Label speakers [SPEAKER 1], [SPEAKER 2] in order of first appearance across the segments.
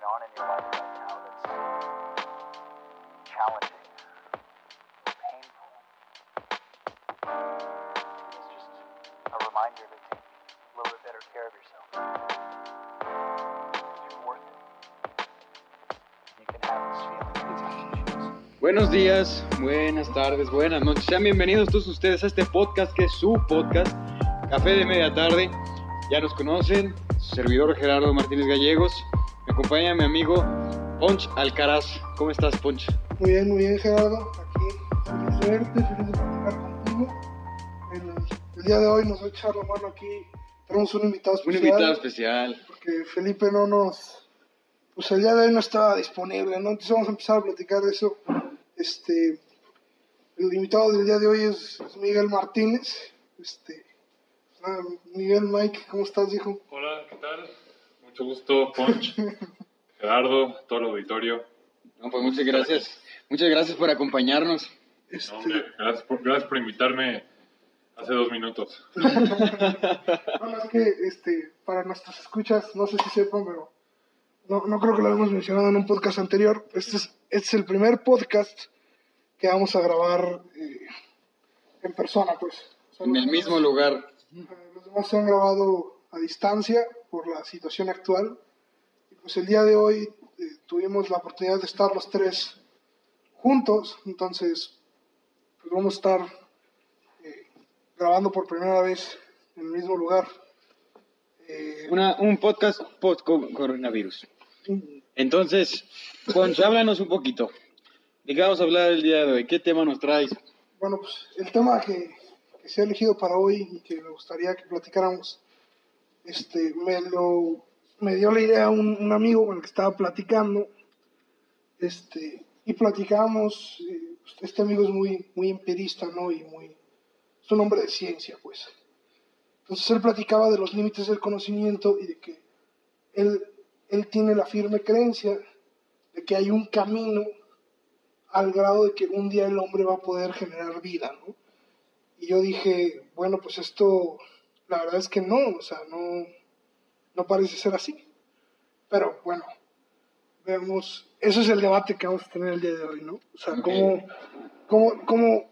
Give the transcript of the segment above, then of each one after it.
[SPEAKER 1] going on in your life right now that's challenging, painful. It's just a reminder to take a little bit better care of yourself. It's worth it. You can have this feeling.
[SPEAKER 2] Buenos días, buenas tardes, buenas noches. Sean bienvenidos todos ustedes a este podcast que es su podcast, Café de Media Tarde. Ya nos conocen, servidor Gerardo Martínez Gallegos. Acompaña mi amigo Ponch Alcaraz. ¿Cómo estás, Ponch?
[SPEAKER 3] Muy bien, muy bien, Gerardo. Aquí, feliz de verte, feliz de platicar contigo. El, el día de hoy nos va a echar la mano aquí. Tenemos un invitado
[SPEAKER 2] Un
[SPEAKER 3] especial.
[SPEAKER 2] invitado especial.
[SPEAKER 3] Porque Felipe no nos. Pues el día de hoy no estaba disponible, ¿no? Entonces vamos a empezar a platicar de eso. Este. El invitado del día de hoy es, es Miguel Martínez. Este. ah, Miguel, Mike, ¿cómo estás, hijo?
[SPEAKER 4] Hola, ¿qué tal? Mucho gusto, Ponch, Gerardo, todo el auditorio.
[SPEAKER 2] No, pues muchas gracias. Muchas gracias por acompañarnos.
[SPEAKER 4] No, hombre, gracias, por, gracias por invitarme hace dos minutos.
[SPEAKER 3] Bueno, es que este, para nuestras escuchas, no sé si sepan, pero no, no creo que lo hayamos mencionado en un podcast anterior. Este es, este es el primer podcast que vamos a grabar eh, en persona, pues. O sea,
[SPEAKER 2] En el mismo lugar.
[SPEAKER 3] eh, Los demás se han grabado a distancia por la situación actual. Pues el día de hoy eh, tuvimos la oportunidad de estar los tres juntos, entonces pues vamos a estar eh, grabando por primera vez en el mismo lugar. Eh,
[SPEAKER 2] Una, un podcast post-coronavirus. Entonces, Ponch, háblanos un poquito. ¿De qué vamos a hablar el día de hoy? ¿Qué tema nos traes?
[SPEAKER 3] Bueno, pues el tema que, que se ha elegido para hoy y que me gustaría que platicáramos, este, me lo me dio la idea un, un amigo con el que estaba platicando, este, y platicábamos, eh, este amigo es muy, muy empirista, ¿no? Y muy, es un hombre de ciencia, pues. Entonces él platicaba de los límites del conocimiento y de que él, él tiene la firme creencia de que hay un camino al grado de que un día el hombre va a poder generar vida, ¿no? Y yo dije, bueno, pues esto, la verdad es que no, o sea, no, no parece ser así. Pero bueno, vemos, eso es el debate que vamos a tener el día de hoy, ¿no? O sea, cómo, cómo, cómo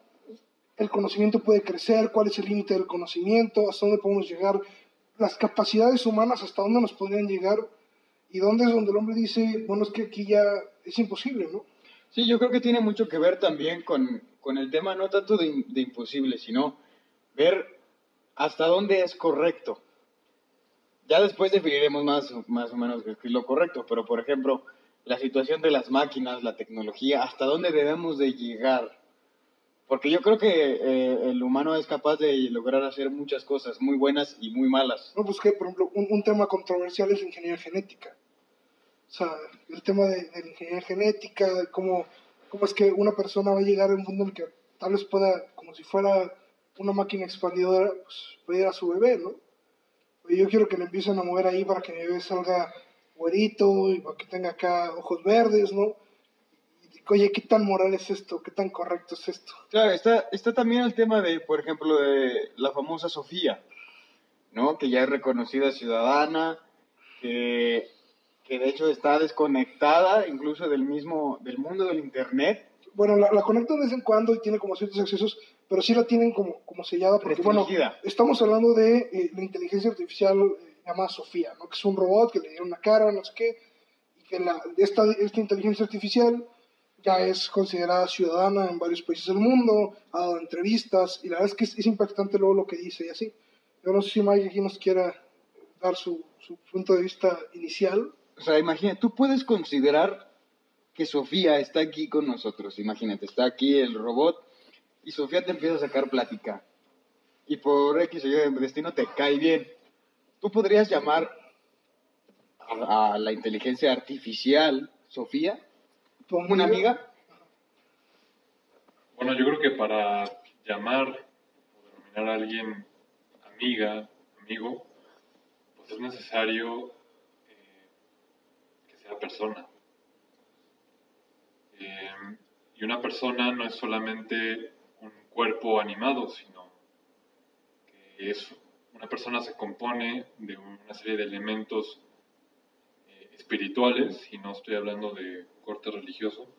[SPEAKER 3] el conocimiento puede crecer, cuál es el límite del conocimiento, hasta dónde podemos llegar, las capacidades humanas, hasta dónde nos podrían llegar, y dónde es donde el hombre dice, bueno, es que aquí ya es imposible, ¿no?
[SPEAKER 2] Sí, yo creo que tiene mucho que ver también con, con el tema no tanto de, de imposible, sino ver hasta dónde es correcto. Ya después definiremos más, más o menos qué es lo correcto, pero por ejemplo, la situación de las máquinas, la tecnología, hasta dónde debemos de llegar. Porque yo creo que eh, el humano es capaz de lograr hacer muchas cosas muy buenas y muy malas.
[SPEAKER 3] No, pues que, por ejemplo, un, tema controversial es la ingeniería genética. O sea, el tema de, la ingeniería genética, cómo, cómo es que una persona va a llegar a un mundo en el que tal vez pueda, como si fuera una máquina expandidora, pues pedir a su bebé, ¿no? Yo quiero que le empiecen a mover ahí para que mi bebé salga güerito y para que tenga acá ojos verdes, ¿no? Oye, ¿qué tan moral es esto? ¿Qué tan correcto es esto?
[SPEAKER 2] Claro, está, está también el tema de, por ejemplo, de la famosa Sofía, ¿no? Que ya es reconocida ciudadana, que, que de hecho está desconectada incluso del mismo, del mundo del Internet.
[SPEAKER 3] Bueno, la, la conectan de vez en cuando y tiene como ciertos accesos, pero sí la tienen como, como sellada porque, bueno, estamos hablando de eh, la inteligencia artificial eh, llamada Sofía, ¿no? Que es un robot que le dieron una cara, no sé qué, y que la, esta, esta inteligencia artificial ya es considerada ciudadana en varios países del mundo, ha dado entrevistas, y la verdad es que es, es impactante luego lo que dice y así. Yo no sé si Mike aquí nos quiera dar su, su punto de vista inicial.
[SPEAKER 2] O sea, imagínate, tú puedes considerar que Sofía está aquí con nosotros. Imagínate, está aquí el robot y Sofía te empieza a sacar plática. Y por X o Y de destino te cae bien. Tú podrías llamar a, la inteligencia artificial Sofía
[SPEAKER 3] ¿Tu
[SPEAKER 2] una amiga.
[SPEAKER 4] Bueno, yo creo que para llamar o denominar a alguien amiga, amigo, pues es necesario eh, que sea persona. Eh, y una persona no es solamente cuerpo animado, sino que es una persona se compone de una serie de elementos eh, espirituales, y no estoy hablando de corte religioso,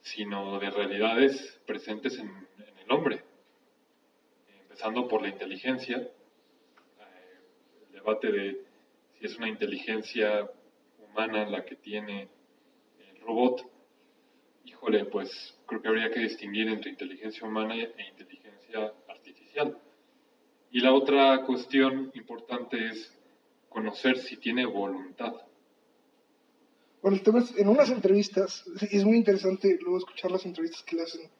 [SPEAKER 4] sino de realidades presentes en, el hombre, empezando por la inteligencia, eh, el debate de si es una inteligencia humana la que tiene el robot, híjole, pues creo que habría que distinguir entre inteligencia humana e inteligencia artificial. Y la otra cuestión importante es conocer si tiene voluntad.
[SPEAKER 3] Bueno, el tema es, en unas entrevistas, es muy interesante luego escuchar las entrevistas que le hacen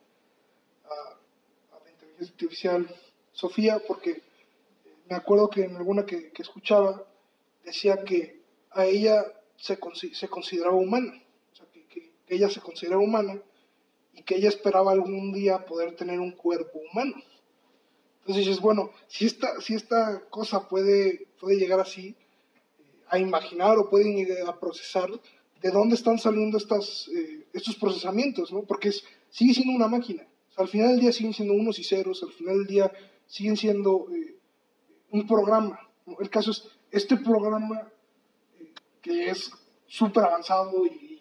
[SPEAKER 3] a, la inteligencia artificial Sofía, porque eh, me acuerdo que en alguna que, que escuchaba decía que a ella se, se consideraba humana, que, ella se consideraba humana y que ella esperaba algún día poder tener un cuerpo humano. Entonces dices, bueno, si esta, si esta cosa puede, puede llegar así, eh, a imaginar o pueden a procesar de dónde están saliendo eh, estos procesamientos, ¿no? Porque es, sigue siendo una máquina. Al final del día siguen siendo unos y ceros, al final del día siguen siendo eh, un programa. El caso es, este programa que es súper avanzado y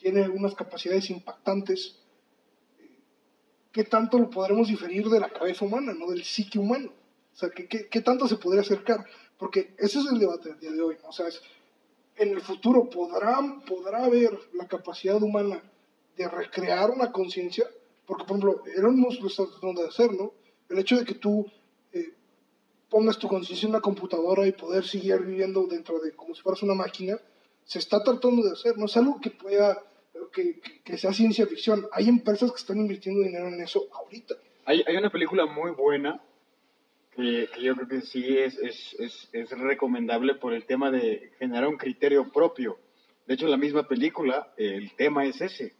[SPEAKER 3] tiene unas capacidades impactantes, ¿qué tanto lo podremos diferir de la cabeza humana, no del psique humano? O sea, ¿qué, qué, qué tanto se podría acercar? Porque ese es el debate del día de hoy, ¿no? O sea, es, en el futuro podrá, podrá haber la capacidad humana de recrear una conciencia, porque por ejemplo, Elon Musk lo está tratando de hacer, ¿no? El hecho de que tú eh, pongas tu conciencia en una computadora y poder seguir viviendo dentro de como si fueras una máquina, se está tratando de hacer, no es algo que pueda, que, sea ciencia ficción. Hay empresas que están invirtiendo dinero en eso ahorita.
[SPEAKER 2] Hay, hay una película muy buena que, que yo creo que sí es, es, es, es recomendable por el tema de generar un criterio propio. De hecho, la misma película, el tema es ese,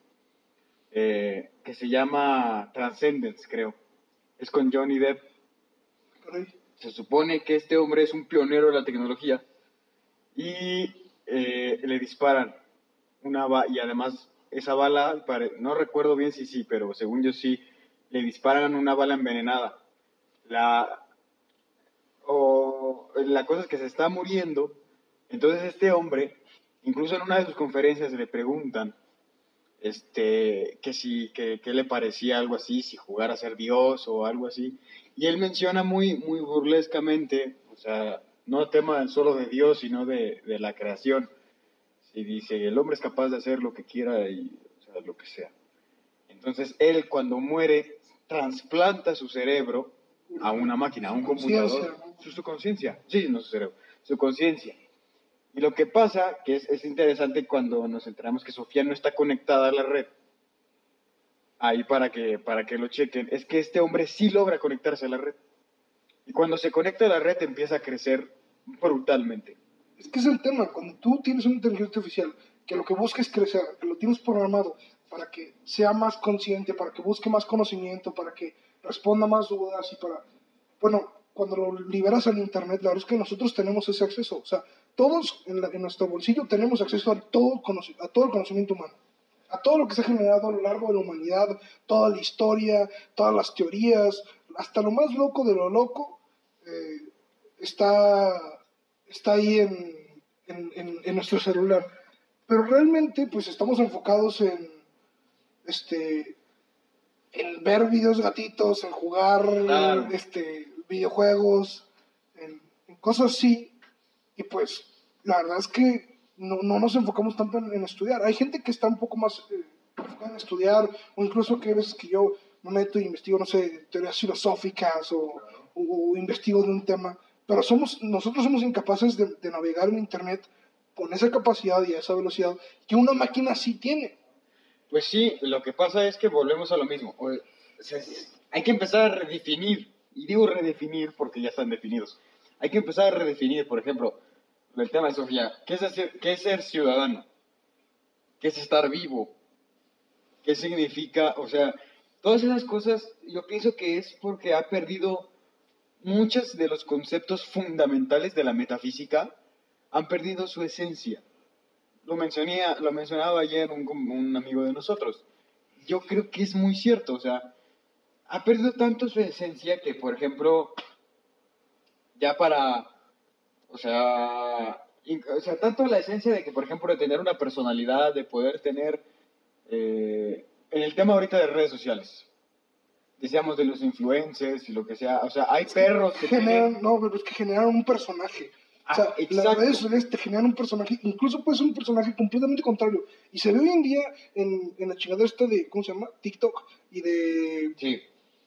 [SPEAKER 2] eh, que se llama Transcendence, creo. Es con Johnny Depp. Se supone que este hombre es un pionero de la tecnología y eh, le disparan una y además esa bala, no recuerdo bien si sí, pero según yo sí, le disparan una bala envenenada. La, o, la cosa es que se está muriendo, entonces este hombre, incluso en una de sus conferencias le preguntan este, que si, que, que le parecía algo así, si jugar a ser Dios o algo así, y él menciona muy, muy burlescamente, o sea, no tema solo de Dios, sino de, de la creación, y dice, el hombre es capaz de hacer lo que quiera y o sea, lo que sea. Entonces él cuando muere trasplanta su cerebro a una máquina, a un computador,
[SPEAKER 3] ¿no?
[SPEAKER 2] su, su conciencia, sí, no su cerebro, su conciencia. Y lo que pasa, que es, es interesante cuando nos enteramos que Sofía no está conectada a la red, ahí para que, para que lo chequen, es que este hombre sí logra conectarse a la red. Y cuando se conecta a la red empieza a crecer brutalmente.
[SPEAKER 3] Es que es el tema, cuando tú tienes una inteligencia artificial que lo que busca es crecer, que lo tienes programado para que sea más consciente, para que busque más conocimiento, para que responda más dudas y para... Bueno, cuando lo liberas al Internet, la verdad es que nosotros tenemos ese acceso. O sea, todos en, nuestro bolsillo tenemos acceso a todo, conoci- a todo el conocimiento humano, a todo lo que se ha generado a lo largo de la humanidad, toda la historia, todas las teorías, hasta lo más loco de lo loco, eh, está, está ahí en, en, en- en nuestro celular. Pero realmente, pues estamos enfocados en, este, en ver videos gatitos, en jugar
[SPEAKER 2] Claro.
[SPEAKER 3] este, videojuegos, en, en cosas así. Y pues, la verdad es que no, no nos enfocamos tanto en, en estudiar. Hay gente que está un poco más eh, enfocada en estudiar, o incluso que hay veces que yo me meto e investigo, no sé, teorías filosóficas o, o- o investigo de un tema. Pero somos, nosotros somos incapaces de, de navegar en Internet con esa capacidad y a esa velocidad que una máquina sí tiene.
[SPEAKER 2] Pues sí, lo que pasa es que volvemos a lo mismo. O sea, hay que empezar a redefinir, y digo redefinir porque ya están definidos. Hay que empezar a redefinir, por ejemplo, el tema de Sofía, ¿qué es, hacer- qué es ser ciudadano? ¿Qué es estar vivo? ¿Qué significa? O sea, todas esas cosas yo pienso que es porque ha perdido muchos de los conceptos fundamentales de la metafísica, han perdido su esencia lo, mencioné, lo mencionaba ayer un, un amigo de nosotros. Yo creo que es muy cierto, o sea, ha perdido tanto su esencia que, por ejemplo, ya para, o sea, o sea, tanto la esencia de que, por ejemplo, de tener una personalidad, de poder tener, eh, en el tema ahorita de redes sociales, decíamos de los influencers y lo que sea, o sea, hay perros que
[SPEAKER 3] generan,
[SPEAKER 2] tienen...
[SPEAKER 3] no, pero es que generan un personaje.
[SPEAKER 2] Ah,
[SPEAKER 3] o sea, las redes sociales te generan un personaje, incluso puede ser un personaje completamente contrario. Y se ve hoy en día en, en la chingadera esta de, ¿cómo se llama? TikTok y de,
[SPEAKER 2] Sí,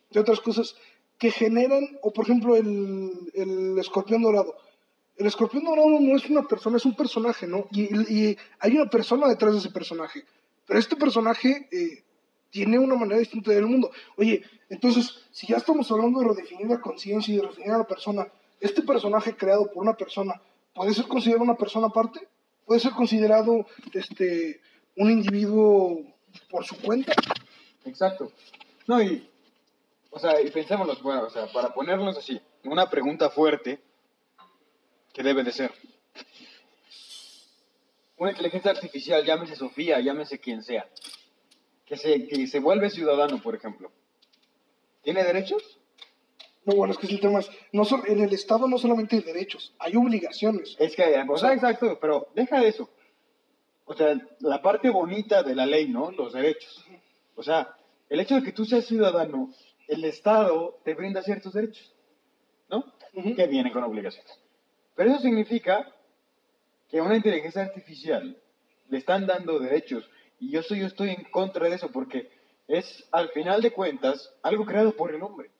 [SPEAKER 3] de otras cosas que generan, o por ejemplo el, el escorpión dorado. El escorpión dorado no es una persona, es un personaje, ¿no? Y, y hay una persona detrás de ese personaje. Pero este personaje eh, tiene una manera distinta de ver el mundo. Oye, entonces, si ya estamos hablando de redefinir la conciencia y de redefinir a la persona, este personaje creado por una persona, ¿puede ser considerado una persona aparte? ¿Puede ser considerado este, un individuo por su cuenta?
[SPEAKER 2] exacto. No, y, o sea, y pensémoslo, bueno, o sea, para ponerlos así, una pregunta fuerte que debe de ser. Una inteligencia artificial, llámese Sofía, llámese quien sea, que se, que se vuelve ciudadano, por ejemplo, ¿tiene derechos?
[SPEAKER 3] No, bueno, es que el tema es, no sol- en el Estado no solamente hay derechos, hay obligaciones.
[SPEAKER 2] Es que, o sea, exacto, pero deja de eso. O sea, la parte bonita de la ley, ¿no? Los derechos. O sea, el hecho de que tú seas ciudadano, el Estado te brinda ciertos derechos, ¿no? Que vienen con obligaciones. Pero eso significa que a una inteligencia artificial le están dando derechos. Y yo soy, yo estoy en contra de eso porque es, al final de cuentas, algo creado por el hombre.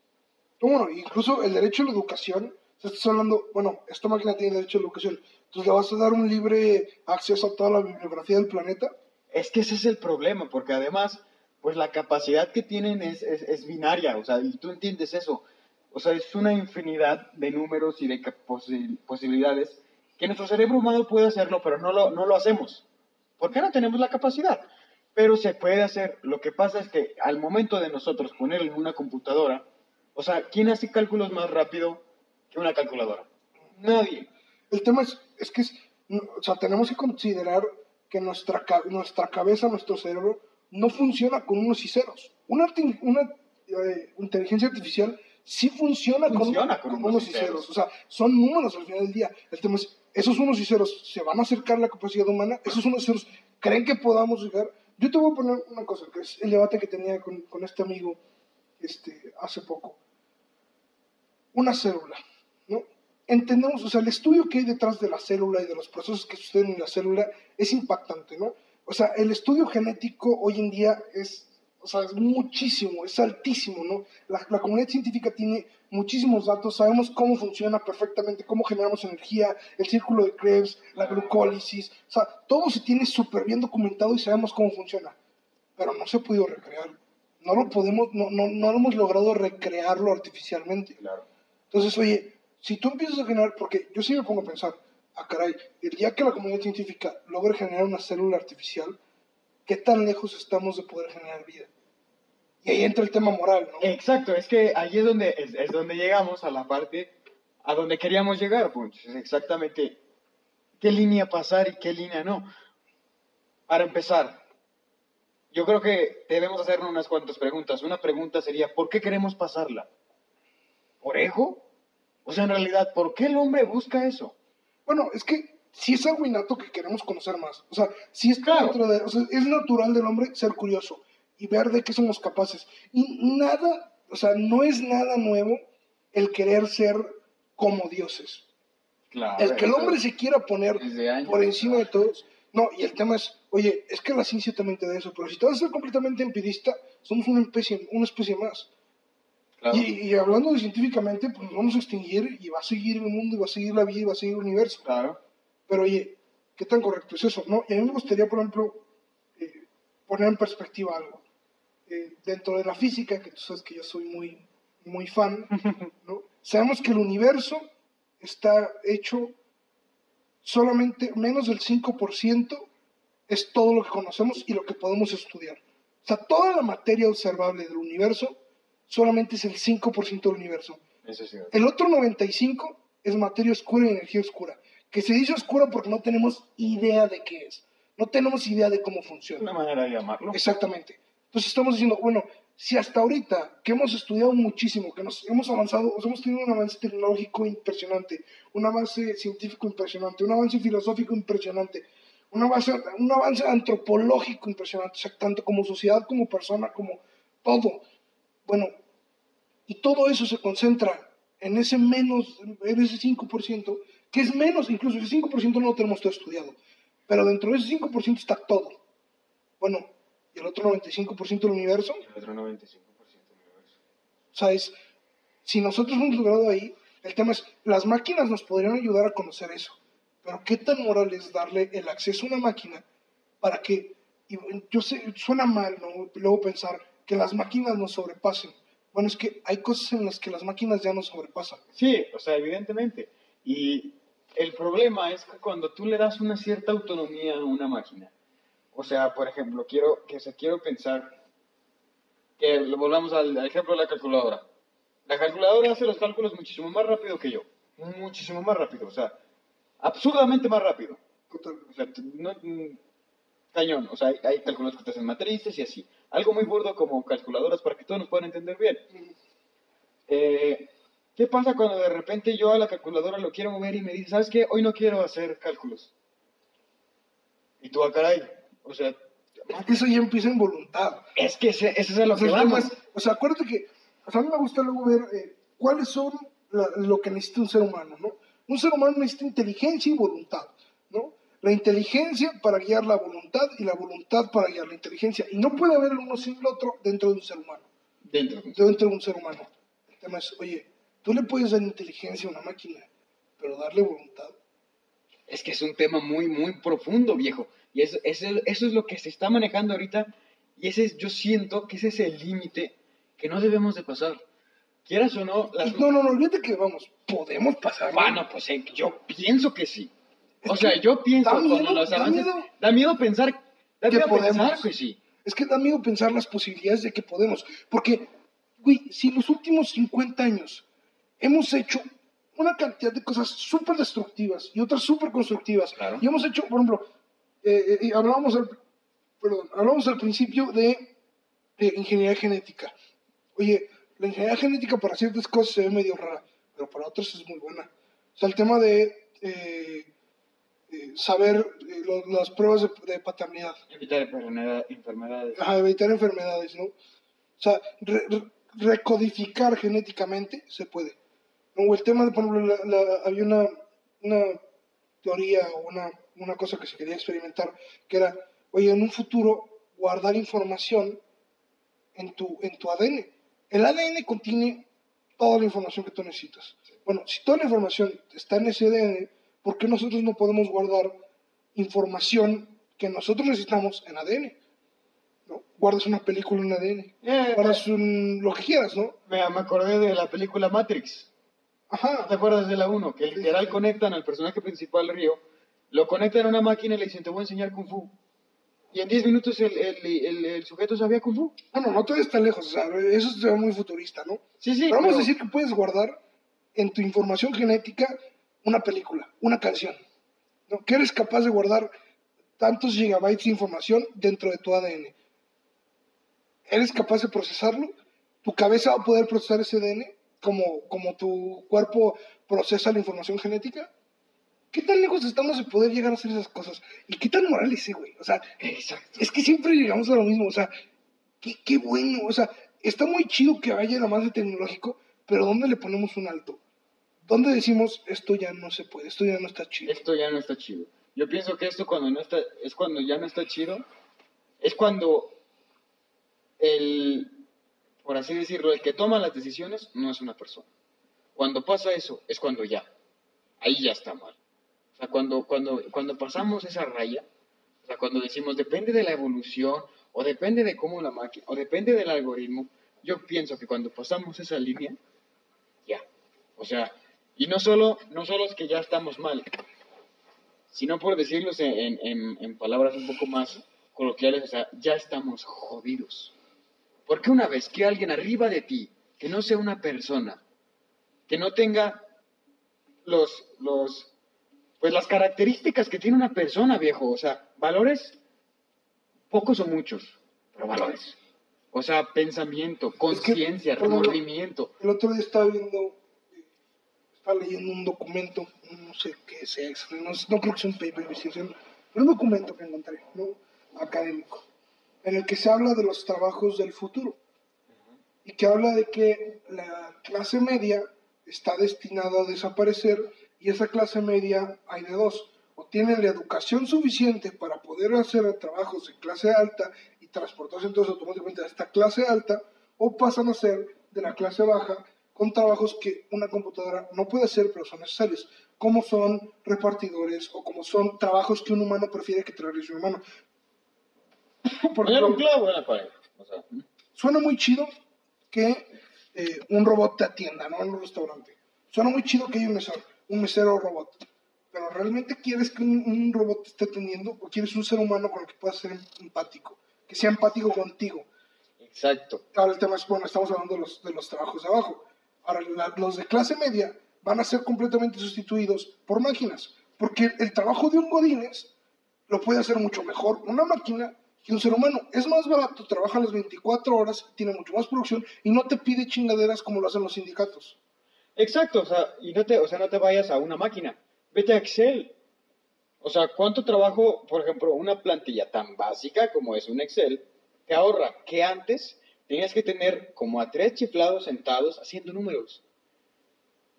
[SPEAKER 3] No, bueno, incluso el derecho a la educación, o sea, estás hablando, bueno, esta máquina tiene derecho a la educación, entonces le vas a dar un libre acceso a toda la bibliografía del planeta.
[SPEAKER 2] Es que ese es el problema, porque además, pues la capacidad que tienen es, es, es binaria, o sea, y tú entiendes eso. O sea, es una infinidad de números y de posi- posibilidades que nuestro cerebro humano puede hacerlo, pero no lo, no lo hacemos. ¿Por qué no tenemos la capacidad? Pero se puede hacer. Lo que pasa es que al momento de nosotros ponerlo en una computadora, o sea, ¿quién hace cálculos más rápido que una calculadora? Nadie.
[SPEAKER 3] El tema es, es que es, o sea, tenemos que considerar que nuestra, nuestra cabeza, nuestro cerebro, no funciona con unos y ceros. Una, eh, inteligencia artificial sí funciona, con-
[SPEAKER 2] Funciona
[SPEAKER 3] con,
[SPEAKER 2] con
[SPEAKER 3] unos
[SPEAKER 2] unos
[SPEAKER 3] y ceros. O sea, son números al final del día. El tema es, esos unos y ceros se van a acercar a la capacidad humana, esos unos y ceros creen que podamos llegar. Yo te voy a poner una cosa, que es el debate que tenía con, este amigo este, hace poco. Una célula, ¿no? Entendemos, o sea, el estudio que hay detrás de la célula y de los procesos que suceden en la célula es impactante, ¿no? O sea, el estudio genético hoy en día es, o sea, es muchísimo, es altísimo, ¿no? La, la comunidad científica tiene muchísimos datos, sabemos cómo funciona perfectamente, cómo generamos energía, el círculo de Krebs, la glucólisis, o sea, todo se tiene súper bien documentado y sabemos cómo funciona, pero no se ha podido recrear. No lo podemos, no, no, no hemos logrado recrearlo artificialmente.
[SPEAKER 2] Claro.
[SPEAKER 3] Entonces, oye, si tú empiezas a generar, porque yo sí me pongo a pensar, ah, caray, el día que la comunidad científica logre generar una célula artificial, ¿qué tan lejos estamos de poder generar vida? Y ahí entra el tema moral, ¿no?
[SPEAKER 2] Exacto, es que ahí es donde, es, es donde llegamos a la parte a donde queríamos llegar, Punch. Es exactamente qué línea pasar y qué línea no. Para empezar, yo creo que debemos hacernos unas cuantas preguntas. Una pregunta sería, ¿por qué queremos pasarla? ¿Por ego? O sea, en realidad, ¿por qué el hombre busca eso?
[SPEAKER 3] Bueno, es que si es algo innato que queremos conocer más. O sea, si es
[SPEAKER 2] Claro.
[SPEAKER 3] dentro de- o sea, es natural del hombre ser curioso y ver de qué somos capaces. Y nada, o sea, no es nada nuevo el querer ser como dioses.
[SPEAKER 2] Claro.
[SPEAKER 3] El que el hombre se quiera poner
[SPEAKER 2] años.
[SPEAKER 3] por encima de todos. No, y el tema es, oye, es que la ciencia también te da eso, pero si te vas a ser completamente empirista, somos una especie, una especie más.
[SPEAKER 2] Claro.
[SPEAKER 3] Y, y hablando de científicamente, pues nos vamos a extinguir y va a seguir el mundo, y va a seguir la vida, y va a seguir el universo.
[SPEAKER 2] Claro.
[SPEAKER 3] Pero oye, ¿qué tan correcto es eso? ¿No? Y a mí me gustaría, por ejemplo, eh, poner en perspectiva algo. Eh, dentro de la física, que tú sabes que yo soy muy, muy fan, ¿no? sabemos que el universo está hecho solamente menos del 5% es todo lo que conocemos y lo que podemos estudiar. O sea, toda la materia observable del universo solamente es el 5% del universo.
[SPEAKER 2] Eso sí.
[SPEAKER 3] El otro 95 es materia oscura y energía oscura, que se dice oscura porque no tenemos idea de qué es, no tenemos idea de cómo funciona.
[SPEAKER 2] una manera de llamarlo.
[SPEAKER 3] Exactamente. Entonces estamos diciendo, bueno, si hasta ahorita, que hemos estudiado muchísimo, que nos hemos avanzado, o sea, hemos tenido un avance tecnológico impresionante, un avance científico impresionante, un avance filosófico impresionante, un avance, un avance antropológico impresionante, o sea, tanto como sociedad, como persona, como todo. Bueno, y todo eso se concentra en ese menos, en ese 5%, que es menos, incluso ese 5% no lo tenemos todo estudiado, pero dentro de ese 5% está todo. Bueno, y el otro 95% del universo,
[SPEAKER 2] El otro 95% del universo.
[SPEAKER 3] o sea, es, si nosotros hemos logrado ahí, el tema es, las máquinas nos podrían ayudar a conocer eso, pero ¿qué tan moral es darle el acceso a una máquina para que, y yo sé, suena mal, ¿no? Luego pensar que las máquinas nos sobrepasen. Bueno, es que hay cosas en las que las máquinas ya nos sobrepasan.
[SPEAKER 2] Sí, o sea, evidentemente. Y el problema es que cuando tú le das una cierta autonomía a una máquina, o sea, por ejemplo, quiero, que se quiero pensar, que volvamos al, al ejemplo de la calculadora. La calculadora hace los cálculos muchísimo más rápido que yo. Muchísimo más rápido, o sea, absurdamente más rápido. O sea, t- no, cañón, o sea, hay, hay cálculos que te hacen matrices y así. Algo muy burdo como calculadoras para que todos nos puedan entender bien. Eh, ¿Qué pasa cuando de repente yo a la calculadora lo quiero mover y me dice, ¿sabes qué? Hoy no quiero hacer cálculos. Y tú, ah, caray, o sea,
[SPEAKER 3] Es que eso ya empieza en voluntad.
[SPEAKER 2] es que ese, ese es a lo
[SPEAKER 3] O sea,
[SPEAKER 2] que vamos.
[SPEAKER 3] o sea, acuérdate que, o sea, a mí me gusta luego ver eh, cuáles son la- lo que necesita un ser humano, ¿no? Un ser humano necesita inteligencia y voluntad, ¿no? La inteligencia para guiar la voluntad y la voluntad para guiar la inteligencia. Y no puede haber el uno sin el otro dentro de un ser humano.
[SPEAKER 2] Dentro.
[SPEAKER 3] Dentro de un ser humano. El tema es, oye, tú le puedes dar inteligencia a una máquina, pero darle voluntad.
[SPEAKER 2] Es que es un tema muy, muy profundo, viejo. Y eso, eso, eso es lo que se está manejando ahorita. Y ese es, yo siento que ese es el límite que no debemos de pasar. Quieras o no, las...
[SPEAKER 3] No, no, no, olvídate que, vamos, podemos pasar.
[SPEAKER 2] Bueno, pues eh, yo pienso que sí. O
[SPEAKER 3] Es
[SPEAKER 2] sea,
[SPEAKER 3] que
[SPEAKER 2] yo pienso
[SPEAKER 3] da miedo,
[SPEAKER 2] los
[SPEAKER 3] da
[SPEAKER 2] avances...
[SPEAKER 3] miedo.
[SPEAKER 2] Da miedo pensar... Da
[SPEAKER 3] Que
[SPEAKER 2] miedo pensar
[SPEAKER 3] podemos.
[SPEAKER 2] que sí.
[SPEAKER 3] Es que da miedo pensar las posibilidades de que podemos. Porque, güey, si en los últimos 50 años hemos hecho una cantidad de cosas súper destructivas y otras súper constructivas,
[SPEAKER 2] Claro.
[SPEAKER 3] y hemos hecho, por ejemplo, eh, eh, hablábamos, al, perdón, hablábamos al principio de, de ingeniería genética. Oye, la ingeniería genética para ciertas cosas se ve medio rara, pero para otras es muy buena. O sea, el tema de eh, saber lo- las pruebas de, de paternidad.
[SPEAKER 2] Evitar enfermedad- enfermedades.
[SPEAKER 3] Ajá, evitar enfermedades, ¿no? O sea, re- re- recodificar genéticamente se puede. O el tema de, por ejemplo, la- la- había una, una teoría o una, una cosa que se quería experimentar, que era, oye, en un futuro guardar información en tu, en tu ADN. El ADN contiene toda la información que tú necesitas. Bueno, si toda la información está en ese ADN, ¿por qué nosotros no podemos guardar información que nosotros necesitamos en ADN? ¿no? Guardas una película en ADN,
[SPEAKER 2] Eh,
[SPEAKER 3] guardas un, lo que quieras, ¿no?
[SPEAKER 2] me, me acordé de la película Matrix.
[SPEAKER 3] Ajá,
[SPEAKER 2] ¿Te acuerdas de la 1? Que literal conectan al personaje principal, Río, lo conectan a una máquina y le dicen, te voy a enseñar Kung Fu. Y en 10 minutos el, el, el, el sujeto sabía Kung Fu.
[SPEAKER 3] bueno, no todavía está lejos, o sea, eso se ve muy futurista, ¿no?
[SPEAKER 2] Sí, sí.
[SPEAKER 3] Pero vamos
[SPEAKER 2] pero-
[SPEAKER 3] a decir que puedes guardar en tu información genética una película, una canción, ¿no? Que eres capaz de guardar tantos gigabytes de información dentro de tu ADN. ¿Eres capaz de procesarlo? ¿Tu cabeza va a poder procesar ese ADN como, como tu cuerpo procesa la información genética? ¿Qué tan lejos estamos de poder llegar a hacer esas cosas? ¿Y qué tan moral es ese, güey? O sea,
[SPEAKER 2] Exacto.
[SPEAKER 3] es que siempre llegamos a lo mismo, o sea, qué, qué bueno, o sea, está muy chido que haya el avance tecnológico, pero ¿dónde le ponemos un alto? ¿Dónde decimos esto ya no se puede, esto ya no está chido?
[SPEAKER 2] Esto ya no está chido. Yo pienso que esto cuando no está, es cuando ya no está chido, es cuando el, por así decirlo, el que toma las decisiones no es una persona. Cuando pasa eso, es cuando ya, ahí ya está mal. O sea, cuando, cuando, cuando pasamos esa raya, o sea, cuando decimos depende de la evolución, o depende de cómo la máquina, o depende del algoritmo, yo pienso que cuando pasamos esa línea, ya. O sea, y no solo, no solo es que ya estamos mal, sino por decirlos en, en- en palabras un poco más coloquiales, o sea, ya estamos jodidos. Porque una vez que alguien arriba de ti, que no sea una persona, que no tenga los, los, pues las características que tiene una persona, viejo, o sea, valores, pocos o muchos, pero valores. O sea, pensamiento, conciencia,
[SPEAKER 3] ejemplo,
[SPEAKER 2] remordimiento.
[SPEAKER 3] El otro día estaba viendo, estaba leyendo un documento, no sé qué sea, no, no creo que sea un paper pero un documento que encontré, ¿no? académico, en el que se habla de los trabajos del futuro y que habla de que la clase media está destinada a desaparecer y esa clase media hay de dos, o tienen la educación suficiente para poder hacer trabajos de clase alta y transportarse entonces automáticamente a esta clase alta, o pasan a ser de la clase baja con trabajos que una computadora no puede hacer pero son necesarios, como son repartidores o como son trabajos que un humano prefiere que realice un humano. Por
[SPEAKER 2] Poner un
[SPEAKER 3] ejemplo,
[SPEAKER 2] clavo en la pared. O sea,
[SPEAKER 3] suena muy chido que eh, un robot te atienda, ¿no? En un restaurante. Suena muy chido que haya un mesero, un mesero robot. Pero ¿realmente quieres que un, un robot te esté atendiendo o quieres un ser humano con el que puedas ser empático? Que sea empático contigo.
[SPEAKER 2] exacto.
[SPEAKER 3] Ahora el tema es, bueno, estamos hablando de los, de los trabajos de abajo. Ahora, la- los de clase media van a ser completamente sustituidos por máquinas. Porque el trabajo de un Godínez lo puede hacer mucho mejor una máquina que un ser humano. Es más barato, trabaja las 24 horas, tiene mucho más producción y no te pide chingaderas como lo hacen los sindicatos.
[SPEAKER 2] Exacto, o sea, y no te, o sea, no te vayas a una máquina. Vete a Excel. O sea, ¿cuánto trabajo, por ejemplo, una plantilla tan básica como es un Excel, te ahorra que antes tenías que tener como a tres chiflados sentados haciendo números?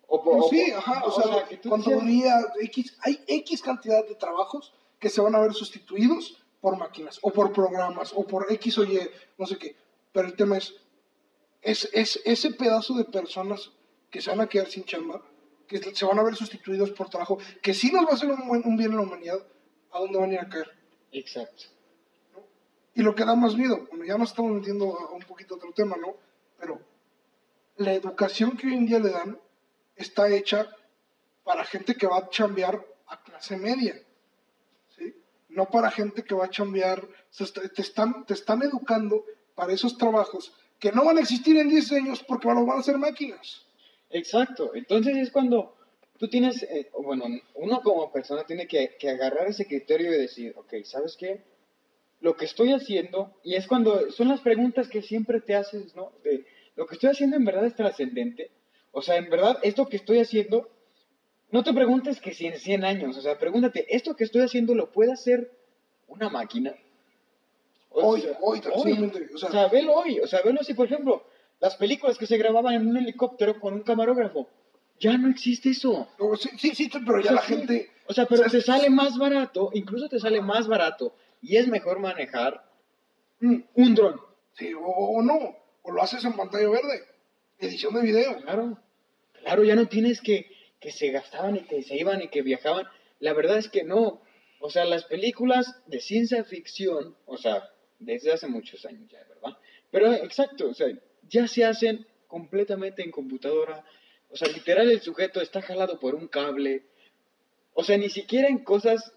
[SPEAKER 2] O, po- o-
[SPEAKER 3] sí, ajá, o, sea,
[SPEAKER 2] decías-
[SPEAKER 3] contaduría, X, hay X cantidad de trabajos que se van a ver sustituidos por máquinas, o por programas, o por X o Y, no sé qué. Pero el tema es, es, es ese pedazo de personas que se van a quedar sin chamba, que se van a ver sustituidos por trabajo, que sí nos va a hacer un, buen- un bien a la humanidad, ¿a dónde van a ir a caer?
[SPEAKER 2] Exacto.
[SPEAKER 3] Y lo que da más miedo, bueno, ya nos estamos metiendo a un poquito otro tema, ¿no? Pero la educación que hoy en día le dan está hecha para gente que va a chambear a clase media. No para gente que va a chambear, está- te están, te están educando para esos trabajos que no van a existir en 10 años porque van a hacer máquinas.
[SPEAKER 2] Exacto. Entonces es cuando tú tienes, eh, o bueno, uno como persona tiene que, que agarrar ese criterio y decir, ok, ¿sabes qué? Lo que estoy haciendo, y es cuando son las preguntas que siempre te haces, ¿no? De, ¿lo que estoy haciendo en verdad es trascendente? O sea, en verdad, esto que estoy haciendo, no te preguntes que si en 100 años, o sea, pregúntate, ¿esto que estoy haciendo lo puede hacer una máquina? O
[SPEAKER 3] Hoy,
[SPEAKER 2] sea,
[SPEAKER 3] hoy, tranquilamente, o
[SPEAKER 2] o
[SPEAKER 3] sea-
[SPEAKER 2] sea, velo hoy, o sea, velo así, por ejemplo, las películas que se grababan en un helicóptero con un camarógrafo, ya no existe eso.
[SPEAKER 3] No, Sí, sí, sí, pero
[SPEAKER 2] O
[SPEAKER 3] ya
[SPEAKER 2] sea,
[SPEAKER 3] la
[SPEAKER 2] sí.
[SPEAKER 3] gente...
[SPEAKER 2] O sea, pero
[SPEAKER 3] o sea,
[SPEAKER 2] te sale más barato, incluso te sale más barato, y es mejor manejar
[SPEAKER 3] mm,
[SPEAKER 2] un dron.
[SPEAKER 3] Sí, o, o no, o lo haces en pantalla verde, edición de video.
[SPEAKER 2] Claro, claro, ya no tienes que, que se gastaban y que se iban y que viajaban. La verdad es que no. O sea, las películas de ciencia ficción, o sea, desde hace muchos años ya, ¿verdad? Pero exacto, o sea, ya se hacen completamente en computadora. O sea, literal el sujeto está jalado por un cable. O sea, ni siquiera en cosas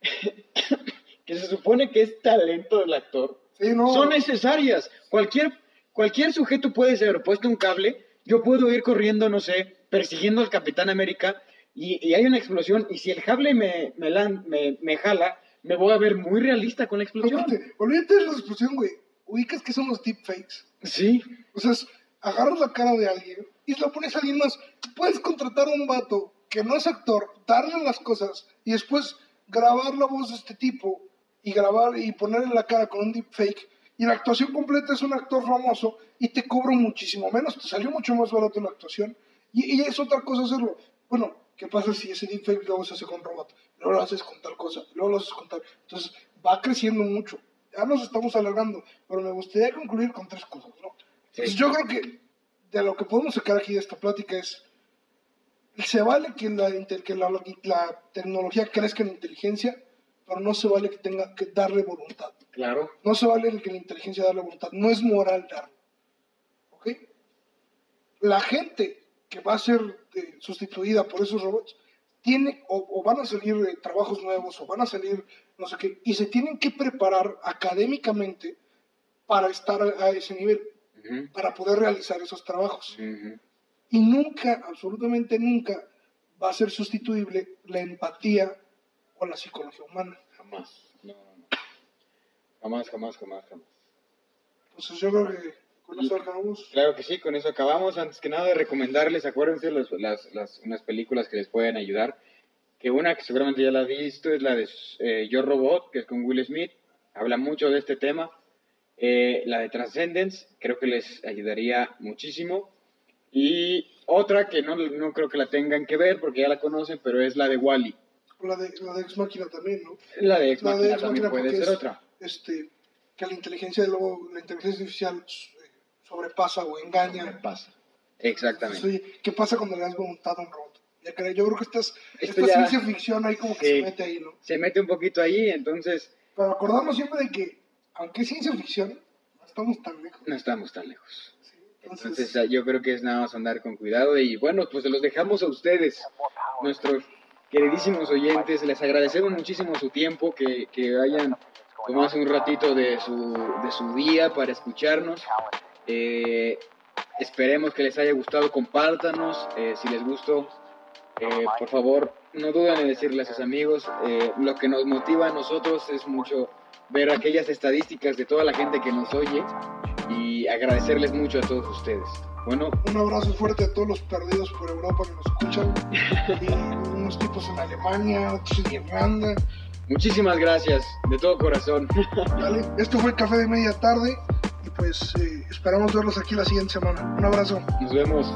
[SPEAKER 2] que se supone que es talento del actor
[SPEAKER 3] Sí, no.
[SPEAKER 2] son necesarias. Cualquier, cualquier sujeto puede ser puesto un cable. Yo puedo ir corriendo, no sé, persiguiendo al Capitán América y, y hay una explosión. Y si el cable me, me, lan- me, me jala, me voy a ver muy realista con la explosión.
[SPEAKER 3] olvídate de la explosión, güey. Ubicas que son los deepfakes.
[SPEAKER 2] Sí,
[SPEAKER 3] O sea, agarras la cara de alguien y se la pones a alguien más. Puedes contratar a un vato que no es actor, darle las cosas y después grabar la voz de este tipo y grabar y ponerle la cara con un deepfake. Y la actuación completa es un actor famoso y te cobra muchísimo menos. Te salió mucho más barato la actuación. Y, y es otra cosa hacerlo. Bueno, ¿qué pasa si ese deepfake luego se hace con robot? Luego lo haces con tal cosa, luego lo haces con tal. Entonces va creciendo mucho. Ya nos estamos alargando, pero me gustaría concluir con tres cosas, ¿no? Pues yo creo que de lo que podemos sacar aquí de esta plática es, se vale que la, que la, la tecnología crezca en inteligencia, pero no se vale que tenga que darle voluntad.
[SPEAKER 2] claro.
[SPEAKER 3] No se vale que la inteligencia darle voluntad. No es moral darlo. ¿Ok? La gente que va a ser eh, sustituida por esos robots tiene o, o van a salir eh, trabajos nuevos o van a salir no sé qué y se tienen que preparar académicamente para estar a, a ese nivel,
[SPEAKER 2] Ujú,
[SPEAKER 3] para poder realizar esos trabajos.
[SPEAKER 2] ujú.
[SPEAKER 3] Y nunca, absolutamente nunca, va a ser sustituible la empatía o la psicología humana.
[SPEAKER 2] Jamás. No, no, no. Jamás, jamás, jamás, jamás.
[SPEAKER 3] Entonces yo creo que con eso acabamos.
[SPEAKER 2] Claro que sí, con eso acabamos. Antes que nada, recomendarles, acuérdense, los- las, las, unas películas que les pueden ayudar. Que una que seguramente ya la has visto es la de eh, Yo Robot, que es con Will Smith. Habla mucho de este tema. Eh, la de Transcendence, creo que les ayudaría muchísimo. Y otra que no, no creo que la tengan que ver porque ya la conocen, pero es la de Wally.
[SPEAKER 3] O La de, la de Ex Máquina también, ¿no?
[SPEAKER 2] La de Ex
[SPEAKER 3] de Ex
[SPEAKER 2] también
[SPEAKER 3] Machina
[SPEAKER 2] puede ser
[SPEAKER 3] es-
[SPEAKER 2] otra.
[SPEAKER 3] Este, que la inteligencia, luego, la inteligencia artificial sobrepasa o engaña.
[SPEAKER 2] Pasa. Exactamente.
[SPEAKER 3] Entonces, ¿qué pasa cuando le das voluntad a un robot? Yo creo que estas, esta
[SPEAKER 2] ya-
[SPEAKER 3] ciencia ficción ahí como que
[SPEAKER 2] Sí.
[SPEAKER 3] se mete ahí, ¿no?
[SPEAKER 2] Se mete un poquito ahí, entonces
[SPEAKER 3] Pero acordarnos siempre de que, aunque es ciencia ficción, no estamos tan lejos.
[SPEAKER 2] no estamos tan lejos.
[SPEAKER 3] ¿sí? Entonces,
[SPEAKER 2] Entonces ah, yo creo que es nada más andar con cuidado y bueno, pues se los dejamos a ustedes, nuestros queridísimos oyentes, les agradecemos muchísimo su tiempo, que, que hayan tomado un ratito de su, de su día para escucharnos. Eh, esperemos que les haya gustado, compártanos, eh, si les gustó, eh, por favor, no duden en decirle a sus amigos, eh, lo que nos motiva a nosotros es mucho ver aquellas estadísticas de toda la gente que nos oye y agradecerles mucho a todos ustedes. Bueno,
[SPEAKER 3] un abrazo fuerte a todos los perdidos por Europa que nos escuchan. y unos tipos en Alemania, otros en Irlanda.
[SPEAKER 2] muchísimas gracias de todo corazón.
[SPEAKER 3] ¿vale? Esto fue Café de Media Tarde. Y pues eh, esperamos verlos aquí la siguiente semana. Un abrazo.
[SPEAKER 2] Nos vemos.